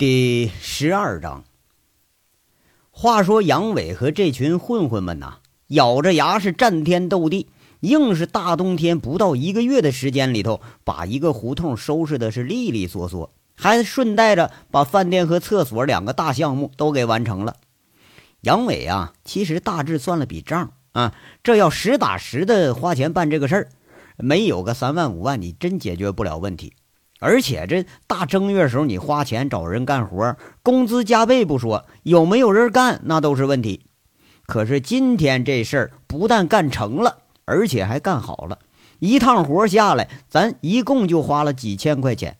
第十二章。话说杨伟和这群混混们呐，咬着牙是战天斗地，硬是大冬天不到一个月的时间里头，把一个胡同收拾的是利利索索，还顺带着把饭店和厕所两个大项目都给完成了。杨伟啊，其实大致算了笔账啊，这要实打实的花钱办这个事儿，没有个三万五万，你真解决不了问题。而且这大正月时候，你花钱找人干活，工资加倍不说，有没有人干那都是问题。可是今天这事儿不但干成了，而且还干好了。一趟活下来，咱一共就花了几千块钱。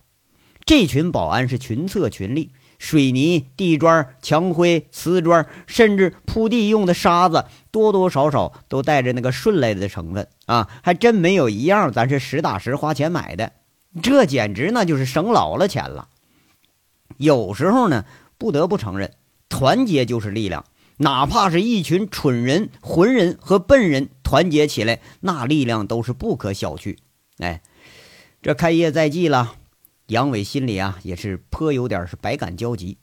这群保安是群策群力，水泥、地砖、墙灰、瓷砖，甚至铺地用的沙子，多多少少都带着那个顺来的成分啊，还真没有一样咱是实打实花钱买的。这简直那就是省老了钱了。有时候呢，不得不承认，团结就是力量。哪怕是一群蠢人、浑人和笨人团结起来，那力量都是不可小觑。哎，这开业在即了，杨伟心里啊也是颇有点是百感交集。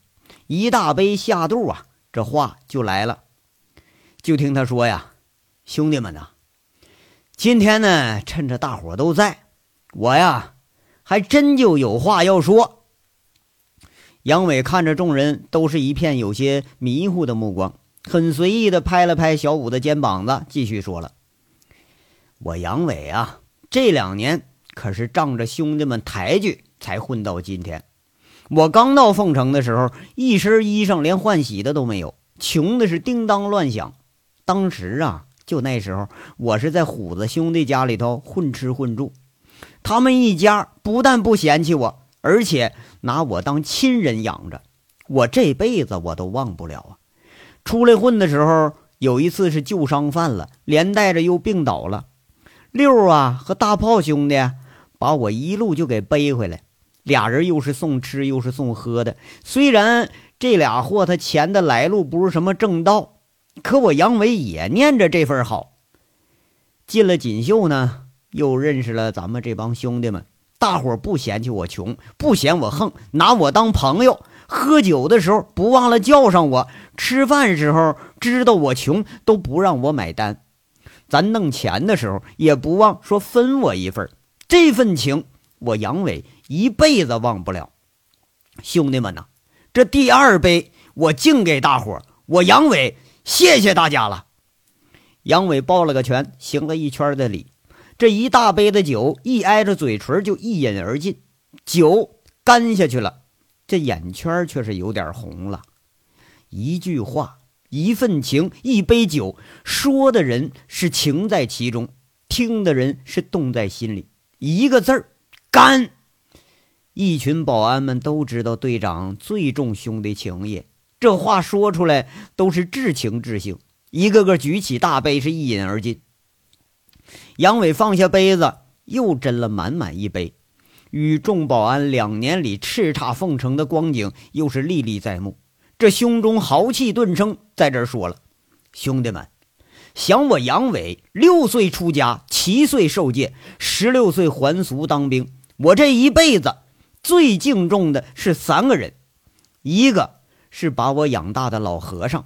一大杯下肚啊，这话就来了。就听他说呀：“兄弟们呐，今天呢，趁着大伙都在，我呀。”还真就有话要说。杨伟看着众人都是一片有些迷糊的目光，很随意的拍了拍小五的肩膀子，继续说了：“我杨伟啊，这两年可是仗着兄弟们抬举才混到今天。我刚到凤城的时候，一身衣裳连换洗的都没有，穷的是叮当乱响。当时啊，就那时候，我是在虎子兄弟家里头混吃混住。”他们一家不但不嫌弃我，而且拿我当亲人养着，我这辈子我都忘不了啊！出来混的时候，有一次是旧伤犯了，连带着又病倒了。六啊和大炮兄弟把我一路就给背回来，俩人又是送吃又是送喝的。虽然这俩货他钱的来路不是什么正道，可我杨伟也念着这份好。进了锦绣呢。又认识了咱们这帮兄弟们，大伙不嫌弃我穷，不嫌我横，拿我当朋友。喝酒的时候不忘了叫上我，吃饭时候知道我穷都不让我买单。咱弄钱的时候也不忘说分我一份。这份情我杨伟一辈子忘不了。兄弟们呐，这第二杯我敬给大伙，我杨伟谢谢大家了。杨伟抱了个拳，行了一圈的礼。这一大杯的酒一挨着嘴唇就一饮而尽，酒干下去了，这眼圈却是有点红了。一句话，一份情，一杯酒，说的人是情在其中，听的人是动在心里。一个字儿，干。一群保安们都知道队长最重兄弟情义，这话说出来都是至情至性，一个个举起大杯是一饮而尽。杨伟放下杯子，又斟了满满一杯，与众保安两年里叱咤奉城的光景又是历历在目。这胸中豪气顿生，在这儿说了：“兄弟们，想我杨伟六岁出家，七岁受戒，十六岁还俗当兵。我这一辈子最敬重的是三个人，一个是把我养大的老和尚，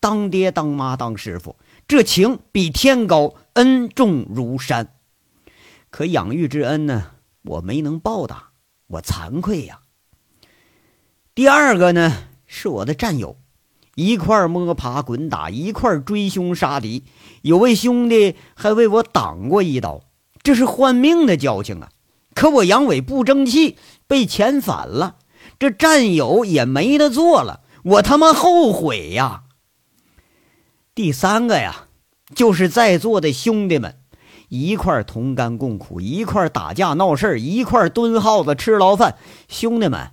当爹当妈当师傅。”这情比天高，恩重如山。可养育之恩呢，我没能报答，我惭愧呀。第二个呢，是我的战友，一块摸爬滚打，一块追凶杀敌，有位兄弟还为我挡过一刀，这是换命的交情啊。可我杨伟不争气，被遣返了，这战友也没得做了，我他妈后悔呀。第三个呀，就是在座的兄弟们，一块同甘共苦，一块打架闹事一块蹲耗子吃牢饭。兄弟们，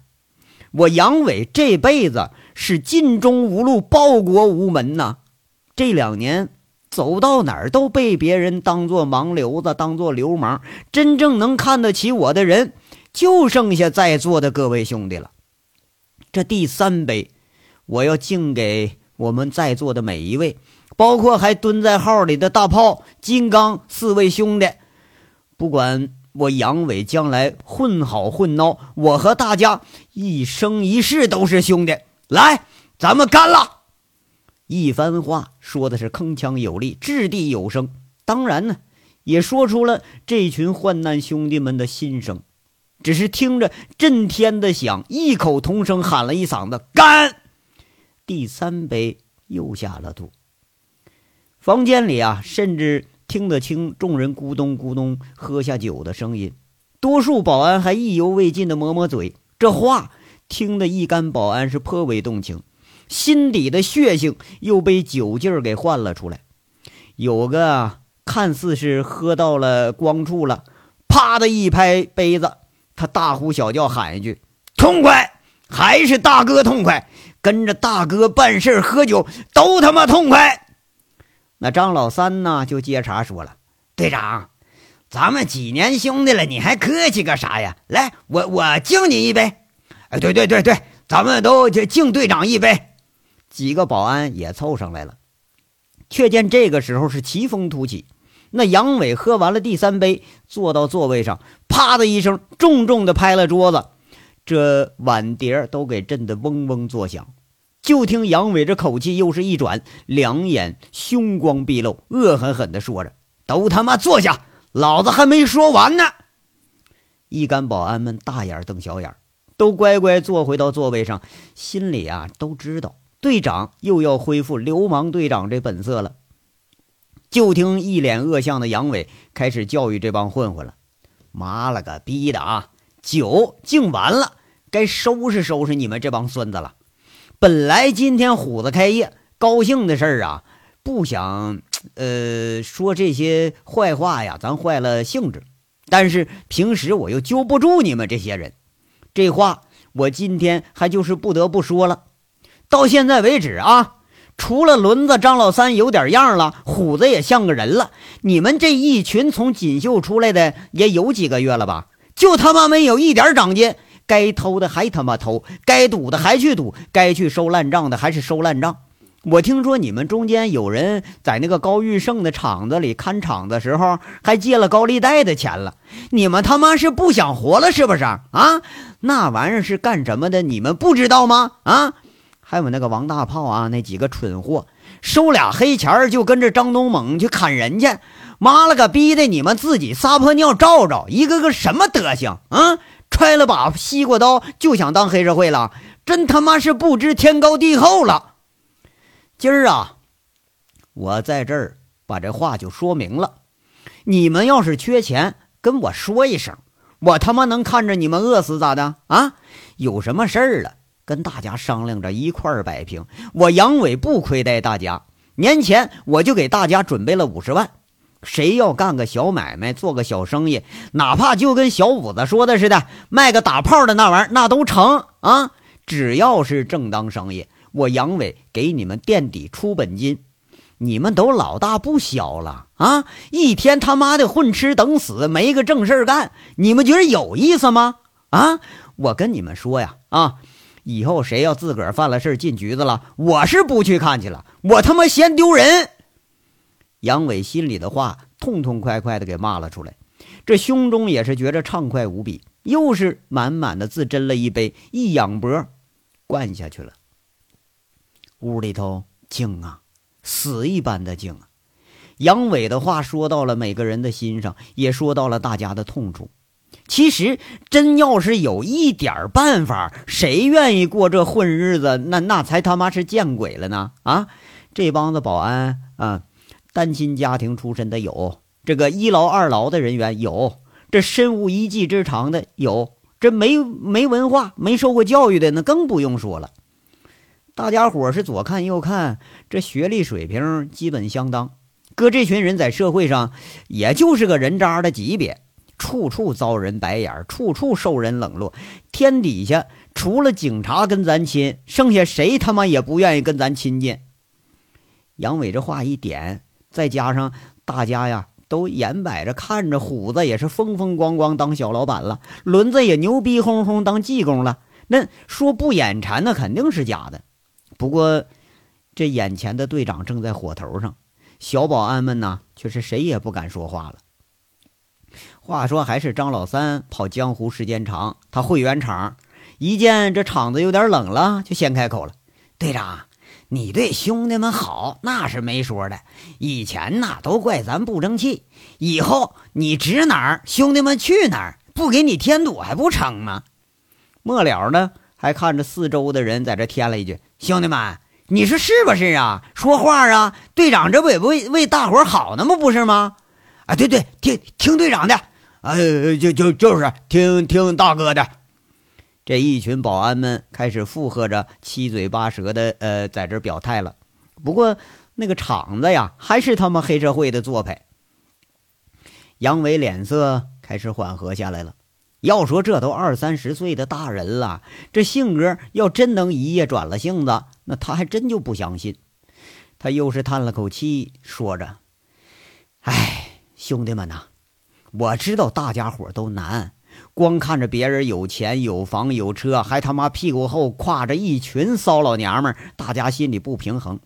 我杨伟这辈子是尽忠无路，报国无门呐。这两年走到哪儿都被别人当做盲流子，当做流氓。真正能看得起我的人，就剩下在座的各位兄弟了。这第三杯，我要敬给。我们在座的每一位，包括还蹲在号里的大炮、金刚四位兄弟，不管我杨伟将来混好混孬，我和大家一生一世都是兄弟。来，咱们干了！一番话说的是铿锵有力，掷地有声。当然呢，也说出了这群患难兄弟们的心声。只是听着震天的响，异口同声喊了一嗓子“干”，第三杯又下了肚。房间里啊，甚至听得清众人咕咚咕咚喝下酒的声音。多数保安还意犹未尽的抹抹嘴，这话听得一干保安是颇为动情，心底的血性又被酒劲儿给换了出来。有个看似是喝到了光处了，啪的一拍杯子。他大呼小叫喊一句：“痛快！还是大哥痛快！跟着大哥办事喝酒都他妈痛快！”那张老三呢，就接茬说了：“队长，咱们几年兄弟了，你还客气个啥呀？来，我我敬你一杯。哎，对对对对，咱们都敬队长一杯。”几个保安也凑上来了，却见这个时候是奇风突起。那杨伟喝完了第三杯，坐到座位上，啪的一声，重重的拍了桌子，这碗碟都给震得嗡嗡作响。就听杨伟这口气又是一转，两眼凶光毕露，恶狠狠地说着：“都他妈坐下，老子还没说完呢！”一干保安们大眼瞪小眼，都乖乖坐回到座位上，心里啊都知道，队长又要恢复流氓队长这本色了。就听一脸恶相的杨伟开始教育这帮混混了：“妈了个逼的啊！酒敬完了，该收拾收拾你们这帮孙子了。本来今天虎子开业，高兴的事儿啊，不想呃说这些坏话呀，咱坏了兴致。但是平时我又揪不住你们这些人，这话我今天还就是不得不说了。到现在为止啊。”除了轮子张老三有点样了，虎子也像个人了。你们这一群从锦绣出来的也有几个月了吧？就他妈没有一点长进，该偷的还他妈偷，该赌的还去赌，该去收烂账的还是收烂账。我听说你们中间有人在那个高玉胜的厂子里看厂的时候，还借了高利贷的钱了。你们他妈是不想活了是不是啊？那玩意儿是干什么的？你们不知道吗？啊？还有那个王大炮啊，那几个蠢货收俩黑钱就跟着张东猛去砍人去，妈了个逼的！你们自己撒泼尿照照，一个个什么德行啊？揣了把西瓜刀就想当黑社会了，真他妈是不知天高地厚了！今儿啊，我在这儿把这话就说明了，你们要是缺钱，跟我说一声，我他妈能看着你们饿死咋的啊？有什么事儿了？跟大家商量着一块儿摆平，我杨伟不亏待大家。年前我就给大家准备了五十万，谁要干个小买卖，做个小生意，哪怕就跟小五子说的似的，卖个打炮的那玩意儿，那都成啊！只要是正当生意，我杨伟给你们垫底出本金。你们都老大不小了啊，一天他妈的混吃等死，没个正事干，你们觉得有意思吗？啊，我跟你们说呀，啊！以后谁要自个儿犯了事进局子了，我是不去看去了，我他妈嫌丢人。杨伟心里的话痛痛快快的给骂了出来，这胸中也是觉着畅快无比，又是满满的自斟了一杯，一仰脖，灌下去了。屋里头静啊，死一般的静啊。杨伟的话说到了每个人的心上，也说到了大家的痛处。其实，真要是有一点办法，谁愿意过这混日子？那那才他妈是见鬼了呢！啊，这帮子保安啊，单亲家庭出身的有，这个一劳二劳的人员有，这身无一技之长的有，这没没文化、没受过教育的那更不用说了。大家伙是左看右看，这学历水平基本相当，搁这群人在社会上，也就是个人渣的级别。处处遭人白眼，处处受人冷落。天底下除了警察跟咱亲，剩下谁他妈也不愿意跟咱亲近。杨伟这话一点，再加上大家呀都眼摆着看着虎子也是风风光光当小老板了，轮子也牛逼哄哄当技工了，那说不眼馋那肯定是假的。不过这眼前的队长正在火头上，小保安们呢却是谁也不敢说话了。话说还是张老三跑江湖时间长，他会圆场，一见这场子有点冷了，就先开口了：“队长，你对兄弟们好那是没说的，以前呐都怪咱不争气，以后你指哪儿，兄弟们去哪儿，不给你添堵还不成吗？”末了呢，还看着四周的人在这添了一句：“兄弟们，你说是不是啊？说话啊！队长这不也不为为大伙好呢吗？不是吗？啊，对对，听听队长的。”呃，就就就是听听大哥的，这一群保安们开始附和着，七嘴八舌的呃，在这表态了。不过那个场子呀，还是他们黑社会的做派。杨伟脸色开始缓和下来了。要说这都二三十岁的大人了，这性格要真能一夜转了性子，那他还真就不相信。他又是叹了口气，说着：“哎，兄弟们呐。”我知道大家伙都难，光看着别人有钱有房有车，还他妈屁股后挎着一群骚老娘们，大家心里不平衡。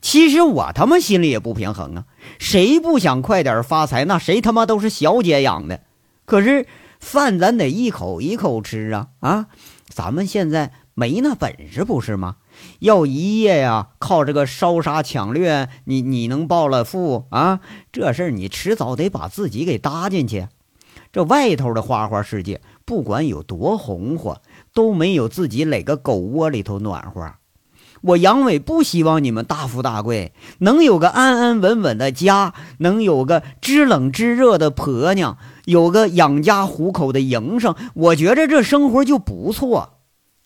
其实我他妈心里也不平衡啊！谁不想快点发财？那谁他妈都是小姐养的。可是饭咱得一口一口吃啊！啊，咱们现在没那本事，不是吗？要一夜呀，靠这个烧杀抢掠，你你能暴了富啊？这事儿你迟早得把自己给搭进去。这外头的花花世界，不管有多红火，都没有自己垒个狗窝里头暖和。我杨伟不希望你们大富大贵，能有个安安稳稳的家，能有个知冷知热的婆娘，有个养家糊口的营生，我觉着这生活就不错。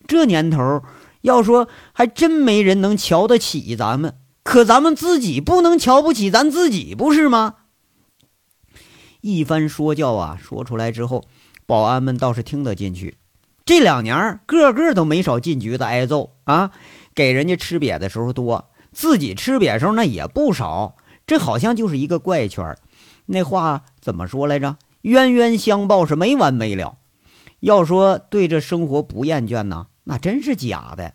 这年头。要说还真没人能瞧得起咱们，可咱们自己不能瞧不起咱自己，不是吗？一番说教啊，说出来之后，保安们倒是听得进去。这两年个个都没少进局子挨揍啊，给人家吃瘪的时候多，自己吃瘪时候那也不少。这好像就是一个怪圈那话怎么说来着？冤冤相报是没完没了。要说对这生活不厌倦呢？那真是假的，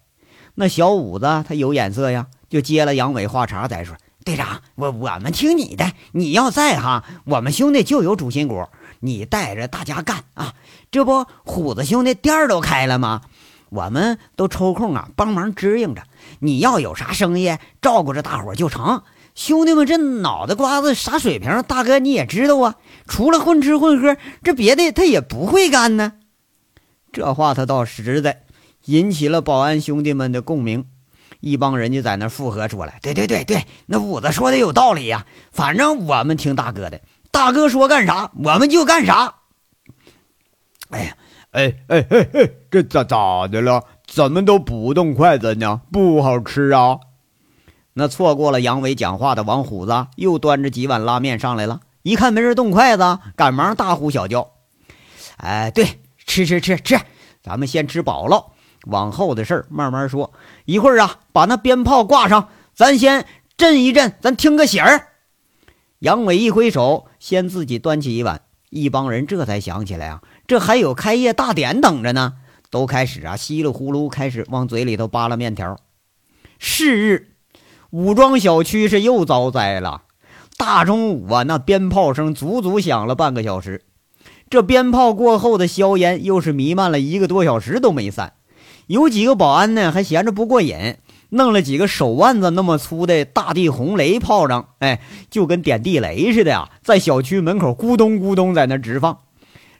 那小五子他有眼色呀，就接了杨伟话茬，再说队长，我我们听你的，你要在哈，我们兄弟就有主心骨，你带着大家干啊！这不虎子兄弟店都开了吗？我们都抽空啊帮忙支应着，你要有啥生意，照顾着大伙就成。兄弟们这脑袋瓜子啥水平，大哥你也知道啊，除了混吃混喝，这别的他也不会干呢。这话他倒实在。引起了保安兄弟们的共鸣，一帮人就在那附和出来：“对对对对，那五子说的有道理呀，反正我们听大哥的，大哥说干啥我们就干啥。”哎呀，哎哎哎哎，这咋咋的了？怎么都不动筷子呢？不好吃啊！那错过了杨伟讲话的王虎子又端着几碗拉面上来了，一看没人动筷子，赶忙大呼小叫：“哎，对，吃吃吃吃，咱们先吃饱了。”往后的事儿慢慢说。一会儿啊，把那鞭炮挂上，咱先震一震，咱听个响儿。杨伟一挥手，先自己端起一碗，一帮人这才想起来啊，这还有开业大典等着呢，都开始啊稀里呼噜开始往嘴里头扒拉面条。是日，武装小区是又遭灾了。大中午啊，那鞭炮声足足响了半个小时。这鞭炮过后的硝烟又是弥漫了一个多小时都没散。有几个保安呢，还闲着不过瘾，弄了几个手腕子那么粗的大地红雷炮仗，哎，就跟点地雷似的呀，在小区门口咕咚咕咚在那直放，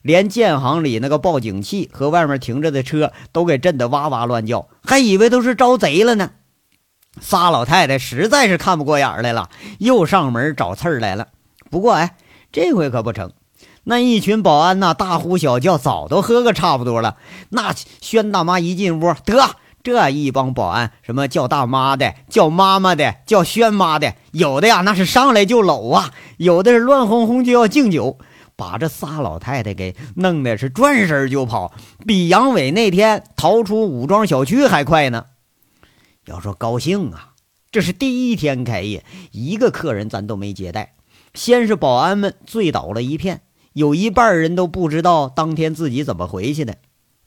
连建行里那个报警器和外面停着的车都给震得哇哇乱叫，还以为都是招贼了呢。仨老太太实在是看不过眼来了，又上门找刺儿来了。不过哎，这回可不成。那一群保安呐，大呼小叫，早都喝个差不多了。那宣大妈一进屋，得这一帮保安，什么叫大妈的，叫妈妈的，叫宣妈的，有的呀，那是上来就搂啊；有的是乱哄哄就要敬酒，把这仨老太太给弄的是转身就跑，比杨伟那天逃出武装小区还快呢。要说高兴啊，这是第一天开业，一个客人咱都没接待。先是保安们醉倒了一片。有一半人都不知道当天自己怎么回去的。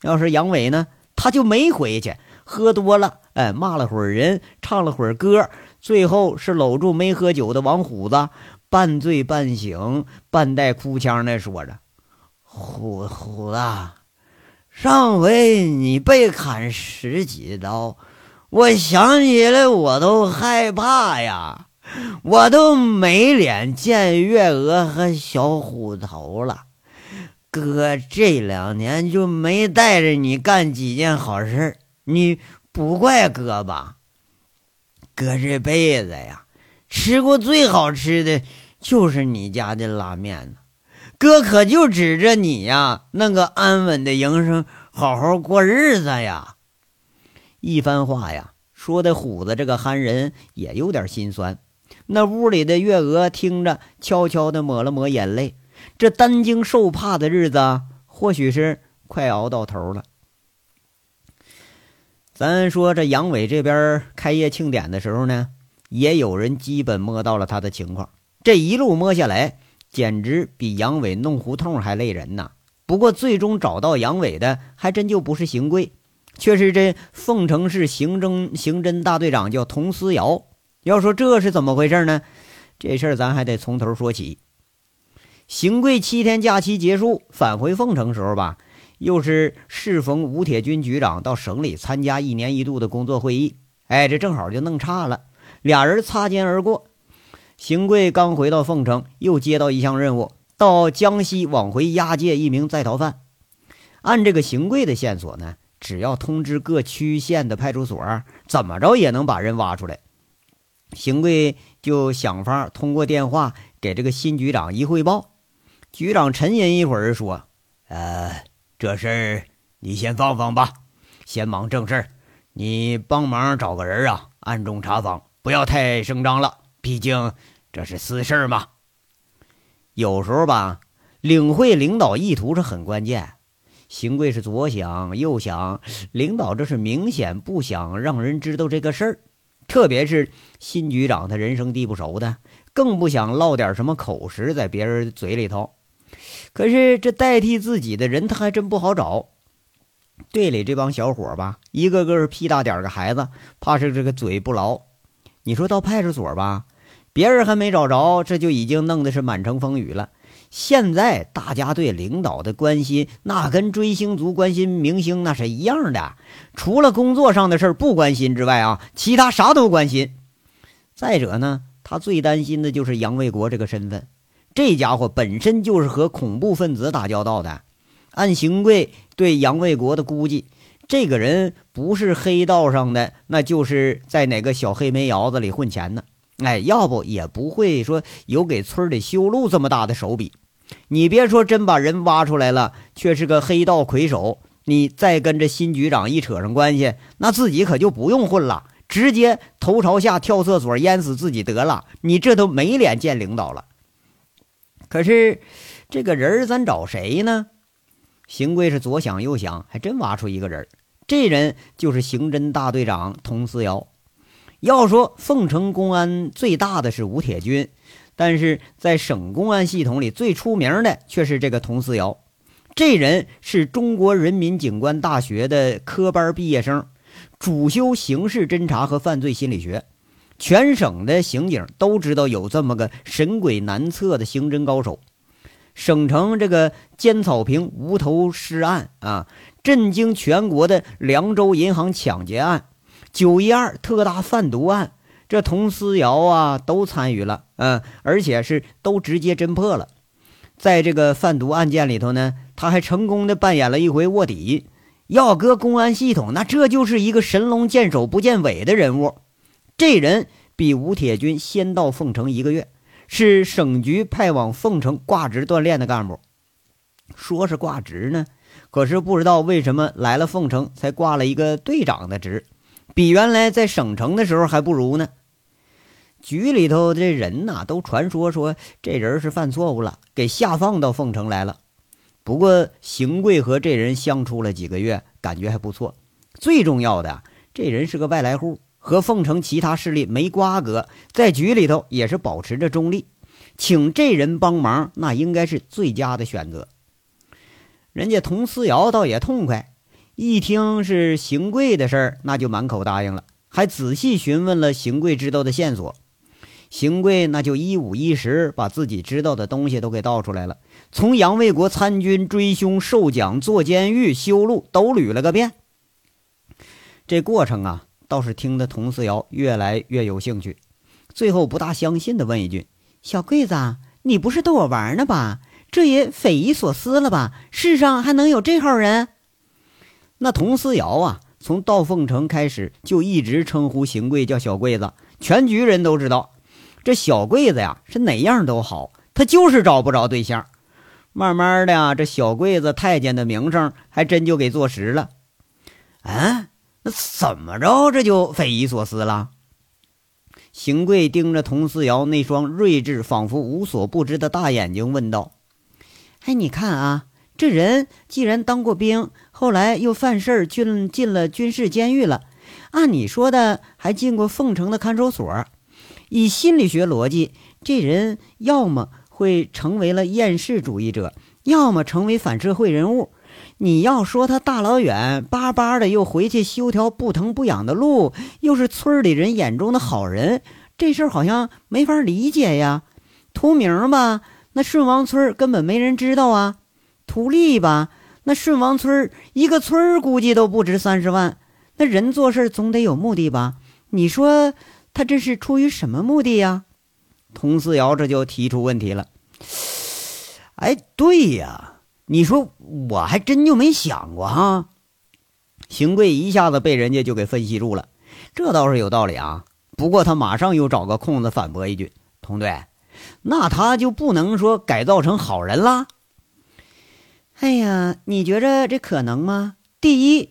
要是杨伟呢，他就没回去，喝多了，哎，骂了会儿人，唱了会儿歌，最后是搂住没喝酒的王虎子，半醉半醒、半带哭腔的说着：“虎虎子，上回你被砍十几刀，我想起来我都害怕呀，我都没脸见月娥和小虎头了。哥这两年就没带着你干几件好事你不怪哥吧？”哥这辈子呀，吃过最好吃的就是你家的拉面呢。哥可就指着你呀，那个安稳的营生，好好过日子呀。一番话呀，说的虎子这个憨人也有点心酸。那屋里的月娥听着，悄悄的抹了抹眼泪。这担惊受怕的日子，或许是快熬到头了。咱说这杨伟这边开业庆典的时候呢，也有人基本摸到了他的情况。这一路摸下来，简直比杨伟弄胡同还累人呐。不过最终找到杨伟的，还真就不是邢贵，却是这凤城市刑侦刑侦大队长，叫佟思瑶。要说这是怎么回事呢？这事儿咱还得从头说起。邢贵七天假期结束返回凤城时候吧。又是适逢吴铁军局长到省里参加一年一度的工作会议，哎，这正好就弄差了，俩人擦肩而过。邢贵刚回到凤城，又接到一项任务，到江西往回押解一名在逃犯。按这个邢贵的线索呢，只要通知各区县的派出所，怎么着也能把人挖出来。邢贵就想法通过电话给这个新局长一汇报。局长沉吟一会儿说：“呃。”这事儿你先放放吧，先忙正事儿。你帮忙找个人啊，暗中查访，不要太声张了。毕竟这是私事儿嘛。有时候吧，领会领导意图是很关键。邢贵是左想右想，领导这是明显不想让人知道这个事儿。特别是新局长，他人生地不熟的，更不想落点什么口实在别人嘴里头。可是这代替自己的人，他还真不好找。队里这帮小伙吧，一个个屁大点个孩子，怕是这个嘴不牢。你说到派出所吧，别人还没找着，这就已经弄得是满城风雨了。现在大家对领导的关心，那跟追星族关心明星那是一样的。除了工作上的事不关心之外啊，其他啥都关心。再者呢，他最担心的就是杨卫国这个身份。这家伙本身就是和恐怖分子打交道的，按邢贵对杨卫国的估计，这个人不是黑道上的，那就是在哪个小黑煤窑子里混钱呢？哎，要不也不会说有给村里修路这么大的手笔。你别说真把人挖出来了，却是个黑道魁首，你再跟着新局长一扯上关系，那自己可就不用混了，直接头朝下跳厕所淹死自己得了。你这都没脸见领导了。可是，这个人咱找谁呢？邢贵是左想右想，还真挖出一个人这人就是刑侦大队长佟思瑶。要说凤城公安最大的是吴铁军，但是在省公安系统里最出名的却是这个佟思瑶。这人是中国人民警官大学的科班毕业生，主修刑事侦查和犯罪心理学。全省的刑警都知道有这么个神鬼难测的刑侦高手。省城这个尖草坪无头尸案啊，震惊全国的凉州银行抢劫案，九一二特大贩毒案，这佟思瑶啊都参与了，嗯，而且是都直接侦破了。在这个贩毒案件里头呢，他还成功的扮演了一回卧底。要搁公安系统，那这就是一个神龙见首不见尾的人物。这人比吴铁军先到凤城一个月，是省局派往凤城挂职锻炼的干部。说是挂职呢，可是不知道为什么来了凤城才挂了一个队长的职，比原来在省城的时候还不如呢。局里头这人呐，都传说说这人是犯错误了，给下放到凤城来了。不过邢贵和这人相处了几个月，感觉还不错。最重要的，这人是个外来户。和凤城其他势力没瓜葛，在局里头也是保持着中立，请这人帮忙，那应该是最佳的选择。人家佟思瑶倒也痛快，一听是邢贵的事儿，那就满口答应了，还仔细询问了邢贵知道的线索。邢贵那就一五一十把自己知道的东西都给道出来了，从杨卫国参军、追凶、受奖、坐监狱、修路都捋了个遍。这过程啊，倒是听得佟四瑶越来越有兴趣，最后不大相信的问一句：“小桂子，你不是逗我玩呢吧？这也匪夷所思了吧？世上还能有这号人？”那佟思瑶啊，从到凤城开始就一直称呼邢贵叫小贵子，全局人都知道。这小贵子呀，是哪样都好，他就是找不着对象。慢慢的呀，这小贵子太监的名声还真就给坐实了。啊，那怎么着这就匪夷所思了？邢贵盯着佟思瑶那双睿智、仿佛无所不知的大眼睛，问道：“哎，你看啊，这人既然当过兵，后来又犯事儿进进了军事监狱了，按你说的，还进过凤城的看守所。”以心理学逻辑，这人要么会成为了厌世主义者，要么成为反社会人物。你要说他大老远巴巴的又回去修条不疼不痒的路，又是村里人眼中的好人，这事儿好像没法理解呀。图名吧，那顺王村根本没人知道啊；图利吧，那顺王村一个村估计都不值三十万。那人做事总得有目的吧？你说？他这是出于什么目的呀？佟思瑶这就提出问题了。哎，对呀，你说我还真就没想过哈。邢贵一下子被人家就给分析住了，这倒是有道理啊。不过他马上又找个空子反驳一句：“佟队，那他就不能说改造成好人啦？”哎呀，你觉着这可能吗？第一，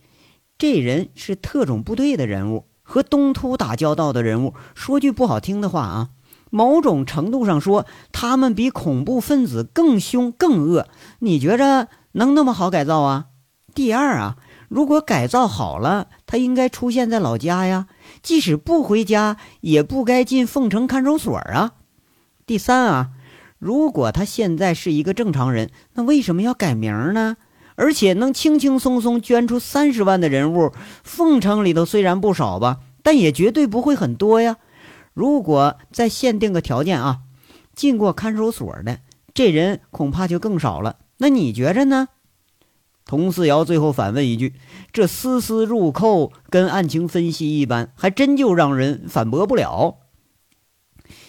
这人是特种部队的人物。和东突打交道的人物，说句不好听的话啊，某种程度上说，他们比恐怖分子更凶更恶。你觉着能那么好改造啊？第二啊，如果改造好了，他应该出现在老家呀，即使不回家，也不该进凤城看守所啊。第三啊，如果他现在是一个正常人，那为什么要改名呢？而且能轻轻松松捐出三十万的人物，凤城里头虽然不少吧，但也绝对不会很多呀。如果再限定个条件啊，进过看守所的这人恐怕就更少了。那你觉着呢？佟四瑶最后反问一句：“这丝丝入扣，跟案情分析一般，还真就让人反驳不了。”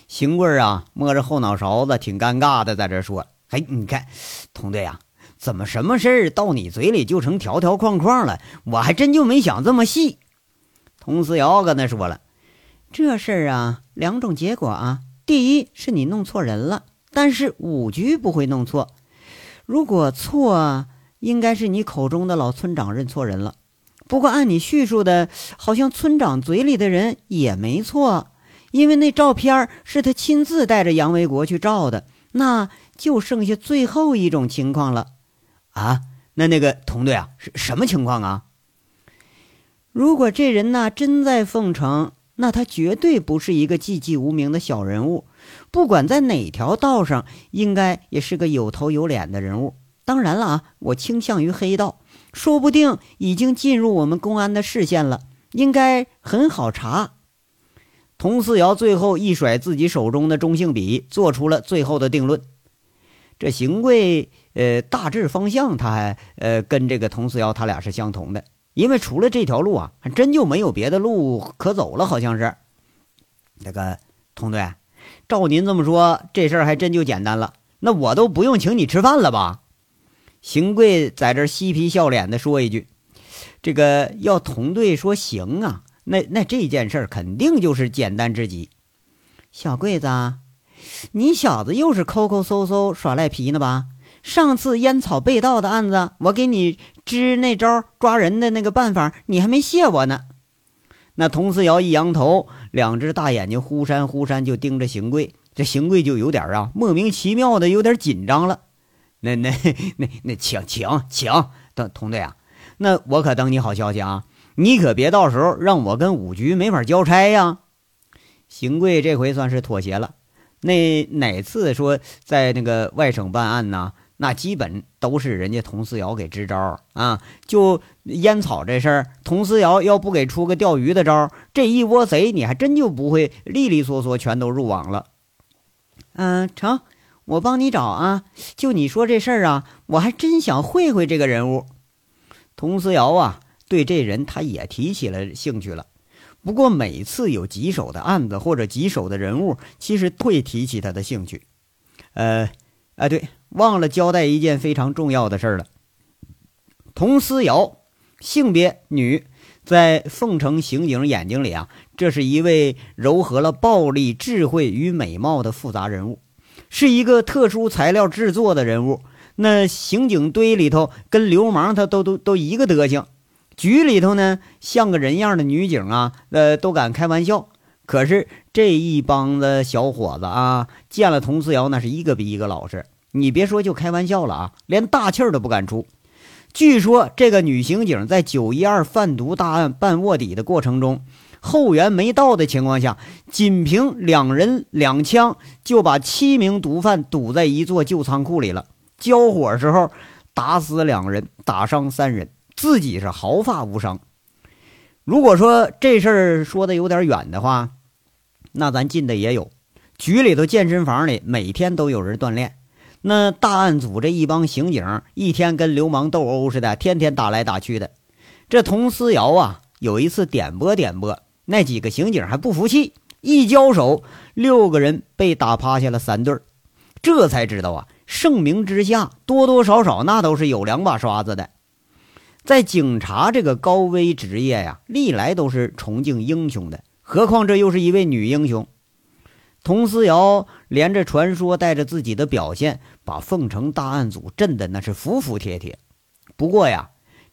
邢贵啊，摸着后脑勺子，挺尴尬的，在这说：“哎，你看，佟队啊。”怎么什么事儿到你嘴里就成条条框框了？我还真就没想这么细。佟思瑶跟他说了，这事儿啊，两种结果啊。第一是你弄错人了，但是五局不会弄错。如果错，应该是你口中的老村长认错人了。不过按你叙述的，好像村长嘴里的人也没错，因为那照片是他亲自带着杨维国去照的。那就剩下最后一种情况了。啊，那那个童队啊，是什么情况啊？如果这人呢真在凤城，那他绝对不是一个寂寂无名的小人物，不管在哪条道上，应该也是个有头有脸的人物。当然了啊，我倾向于黑道，说不定已经进入我们公安的视线了，应该很好查。佟四瑶最后一甩自己手中的中性笔，做出了最后的定论。这邢贵。呃，大致方向他还呃跟这个佟四瑶他俩是相同的，因为除了这条路啊，还真就没有别的路可走了，好像是。那个佟队，照您这么说，这事儿还真就简单了，那我都不用请你吃饭了吧？邢贵在这嬉皮笑脸的说一句：“这个要佟队说行啊，那那这件事儿肯定就是简单之极。”小桂子，你小子又是抠抠搜搜耍赖皮呢吧？上次烟草被盗的案子，我给你支那招抓人的那个办法，你还没谢我呢。那佟思瑶一扬头，两只大眼睛忽闪忽闪就盯着邢贵，这邢贵就有点啊莫名其妙的有点紧张了。那那那那，请请请，等佟队啊，那我可等你好消息啊，你可别到时候让我跟五局没法交差呀。邢贵这回算是妥协了。那哪次说在那个外省办案呢？那基本都是人家佟思瑶给支招啊。就烟草这事儿，佟思瑶要不给出个钓鱼的招，这一窝贼你还真就不会利利索索全都入网了。嗯，成，我帮你找啊。就你说这事儿啊，我还真想会会这个人物。佟思瑶啊，对这人他也提起了兴趣了。不过每次有棘手的案子或者棘手的人物，其实会提起他的兴趣。呃，哎，对，忘了交代一件非常重要的事儿了。佟思瑶，性别女，在凤城刑警眼睛里啊，这是一位糅合了暴力、智慧与美貌的复杂人物，是一个特殊材料制作的人物。那刑警堆里头跟流氓他都都都一个德行。局里头呢，像个人样的女警啊，呃，都敢开玩笑。可是这一帮子小伙子啊，见了佟思瑶，那是一个比一个老实。你别说就开玩笑了啊，连大气儿都不敢出。据说这个女刑警在九一二贩毒大案办卧底的过程中，后援没到的情况下，仅凭两人两枪就把七名毒贩堵在一座旧仓库里了。交火时候，打死两人，打伤三人。自己是毫发无伤。如果说这事儿说的有点远的话，那咱近的也有。局里头健身房里每天都有人锻炼。那大案组这一帮刑警，一天跟流氓斗殴似的，天天打来打去的。这佟思瑶啊，有一次点拨点拨，那几个刑警还不服气，一交手，六个人被打趴下了三对儿。这才知道啊，盛名之下，多多少少那都是有两把刷子的。在警察这个高危职业呀，历来都是崇敬英雄的，何况这又是一位女英雄。佟思瑶连着传说，带着自己的表现，把凤城大案组震得那是服服帖帖。不过呀，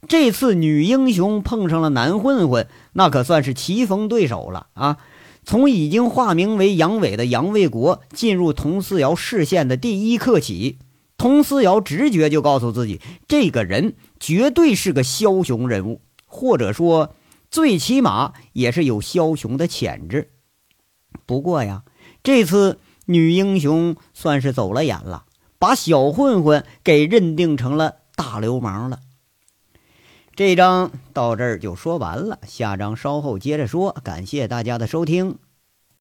这次女英雄碰上了男混混，那可算是棋逢对手了啊！从已经化名为杨伟的杨卫国进入佟思瑶视线的第一刻起。佟思瑶直觉就告诉自己，这个人绝对是个枭雄人物，或者说，最起码也是有枭雄的潜质。不过呀，这次女英雄算是走了眼了，把小混混给认定成了大流氓了。这章到这儿就说完了，下章稍后接着说。感谢大家的收听。